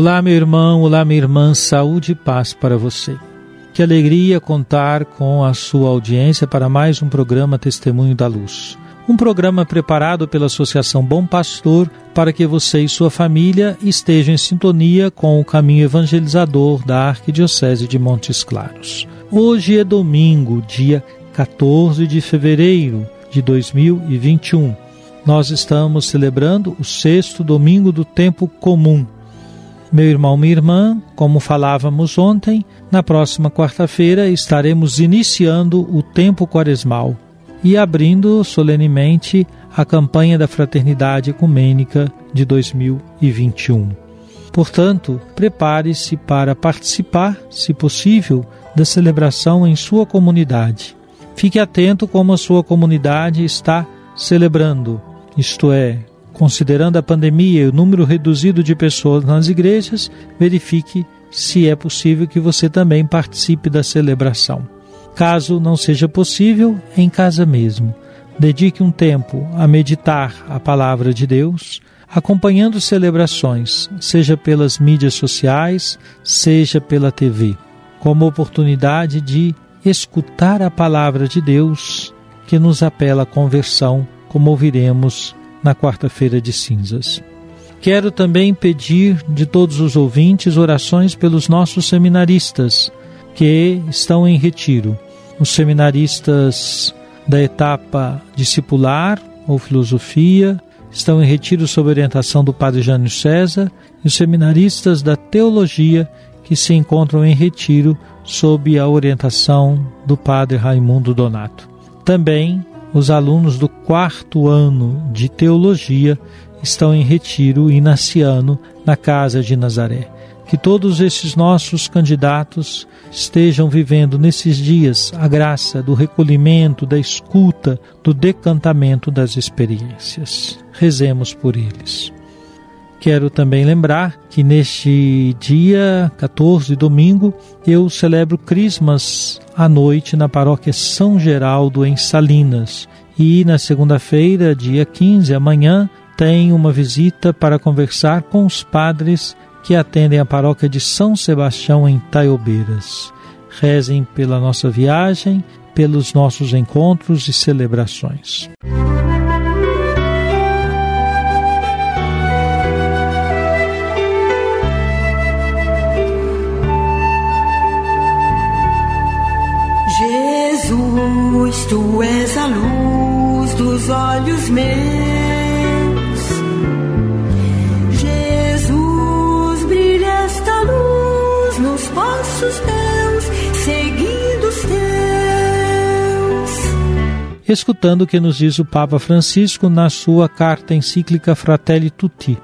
Olá, meu irmão, olá, minha irmã, saúde e paz para você. Que alegria contar com a sua audiência para mais um programa Testemunho da Luz. Um programa preparado pela Associação Bom Pastor para que você e sua família estejam em sintonia com o caminho evangelizador da Arquidiocese de Montes Claros. Hoje é domingo, dia 14 de fevereiro de 2021. Nós estamos celebrando o sexto domingo do tempo comum. Meu irmão, minha irmã, como falávamos ontem, na próxima quarta-feira estaremos iniciando o tempo quaresmal e abrindo solenemente a campanha da Fraternidade Ecumênica de 2021. Portanto, prepare-se para participar, se possível, da celebração em sua comunidade. Fique atento como a sua comunidade está celebrando, isto é, considerando a pandemia e o número reduzido de pessoas nas igrejas, verifique se é possível que você também participe da celebração. Caso não seja possível, em casa mesmo. Dedique um tempo a meditar a palavra de Deus, acompanhando celebrações, seja pelas mídias sociais, seja pela TV, como oportunidade de escutar a palavra de Deus que nos apela à conversão, como ouviremos na quarta-feira de cinzas. Quero também pedir de todos os ouvintes orações pelos nossos seminaristas que estão em retiro. Os seminaristas da etapa discipular ou filosofia estão em retiro sob orientação do Padre Jânio César e os seminaristas da teologia que se encontram em retiro sob a orientação do Padre Raimundo Donato. Também os alunos do quarto ano de teologia estão em retiro inaciano na casa de Nazaré. Que todos esses nossos candidatos estejam vivendo nesses dias a graça do recolhimento, da escuta, do decantamento das experiências. Rezemos por eles. Quero também lembrar que neste dia 14, domingo, eu celebro Crismas à noite na paróquia São Geraldo, em Salinas. E na segunda-feira, dia 15, amanhã, tem uma visita para conversar com os padres que atendem a paróquia de São Sebastião, em Taiobeiras. Rezem pela nossa viagem, pelos nossos encontros e celebrações. Jesus, tu és a luz dos olhos meus. Jesus, brilha esta luz nos passos teus, seguindo os teus. Escutando o que nos diz o Papa Francisco na sua carta encíclica Fratelli Tutti.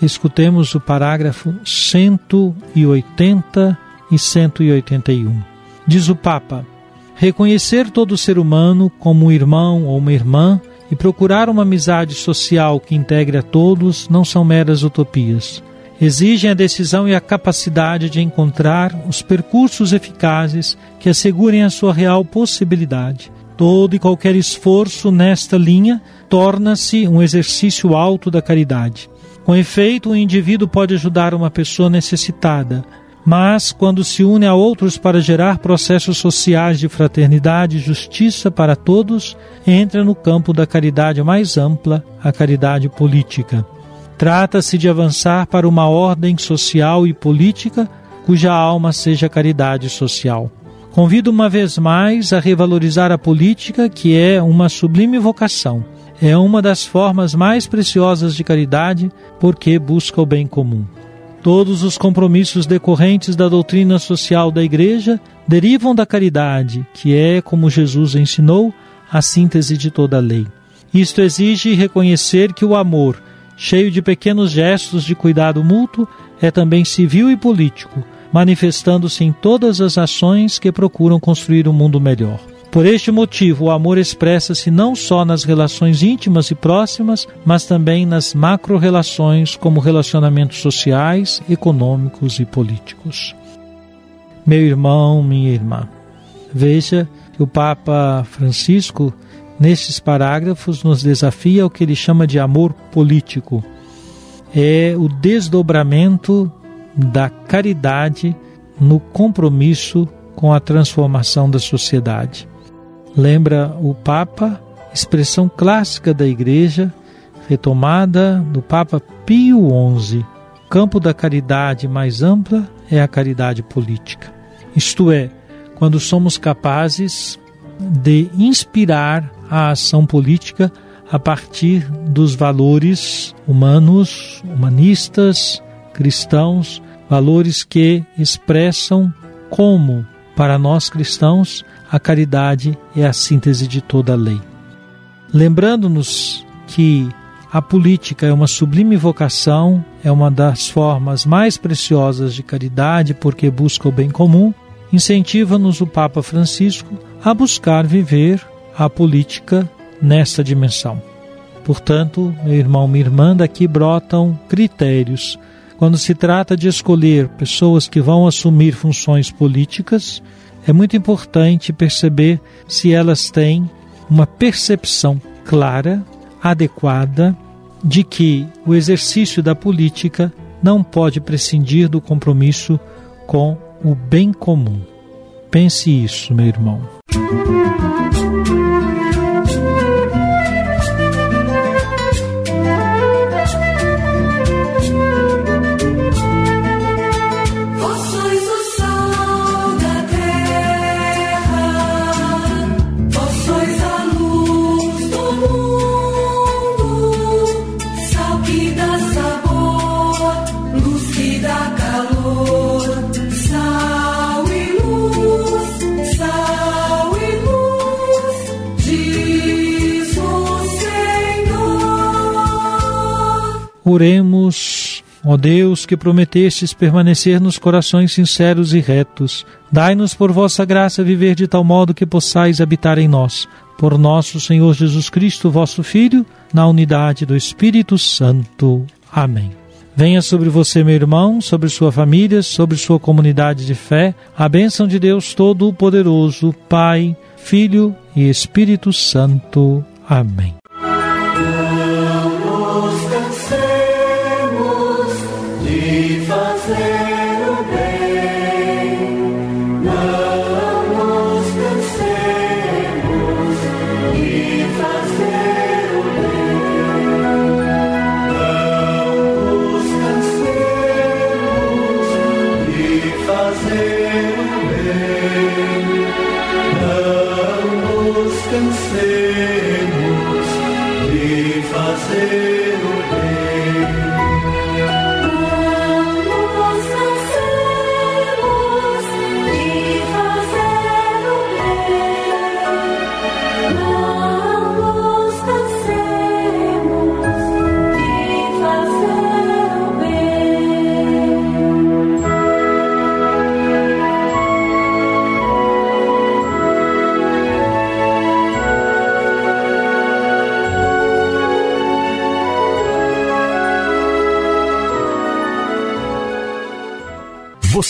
Escutemos o parágrafo 180 e 181. Diz o Papa: Reconhecer todo ser humano como um irmão ou uma irmã e procurar uma amizade social que integre a todos não são meras utopias. Exigem a decisão e a capacidade de encontrar os percursos eficazes que assegurem a sua real possibilidade. Todo e qualquer esforço nesta linha torna-se um exercício alto da caridade. Com efeito, o indivíduo pode ajudar uma pessoa necessitada, mas quando se une a outros para gerar processos sociais de fraternidade e justiça para todos, entra no campo da caridade mais ampla, a caridade política. Trata-se de avançar para uma ordem social e política cuja alma seja caridade social. Convido uma vez mais a revalorizar a política, que é uma sublime vocação. É uma das formas mais preciosas de caridade, porque busca o bem comum. Todos os compromissos decorrentes da doutrina social da Igreja derivam da caridade, que é, como Jesus ensinou, a síntese de toda a lei. Isto exige reconhecer que o amor, cheio de pequenos gestos de cuidado mútuo, é também civil e político, manifestando-se em todas as ações que procuram construir um mundo melhor. Por este motivo, o amor expressa-se não só nas relações íntimas e próximas, mas também nas macro-relações, como relacionamentos sociais, econômicos e políticos. Meu irmão, minha irmã, veja que o Papa Francisco, nestes parágrafos, nos desafia ao que ele chama de amor político. É o desdobramento da caridade no compromisso com a transformação da sociedade. Lembra o Papa, expressão clássica da Igreja, retomada do Papa Pio XI. O campo da caridade mais ampla é a caridade política. Isto é, quando somos capazes de inspirar a ação política a partir dos valores humanos, humanistas, cristãos, valores que expressam como, para nós cristãos, a caridade é a síntese de toda a lei. Lembrando-nos que a política é uma sublime vocação, é uma das formas mais preciosas de caridade porque busca o bem comum, incentiva-nos o Papa Francisco a buscar viver a política nesta dimensão. Portanto, meu irmão, minha irmã, daqui brotam critérios. Quando se trata de escolher pessoas que vão assumir funções políticas, é muito importante perceber se elas têm uma percepção clara, adequada, de que o exercício da política não pode prescindir do compromisso com o bem comum. Pense isso, meu irmão. Oremos, ó Deus, que prometestes permanecer nos corações sinceros e retos. Dai-nos por vossa graça viver de tal modo que possais habitar em nós. Por nosso Senhor Jesus Cristo, vosso Filho, na unidade do Espírito Santo. Amém. Venha sobre você, meu irmão, sobre sua família, sobre sua comunidade de fé, a bênção de Deus Todo-Poderoso, Pai, Filho e Espírito Santo. Amém. podemos lhe fazer.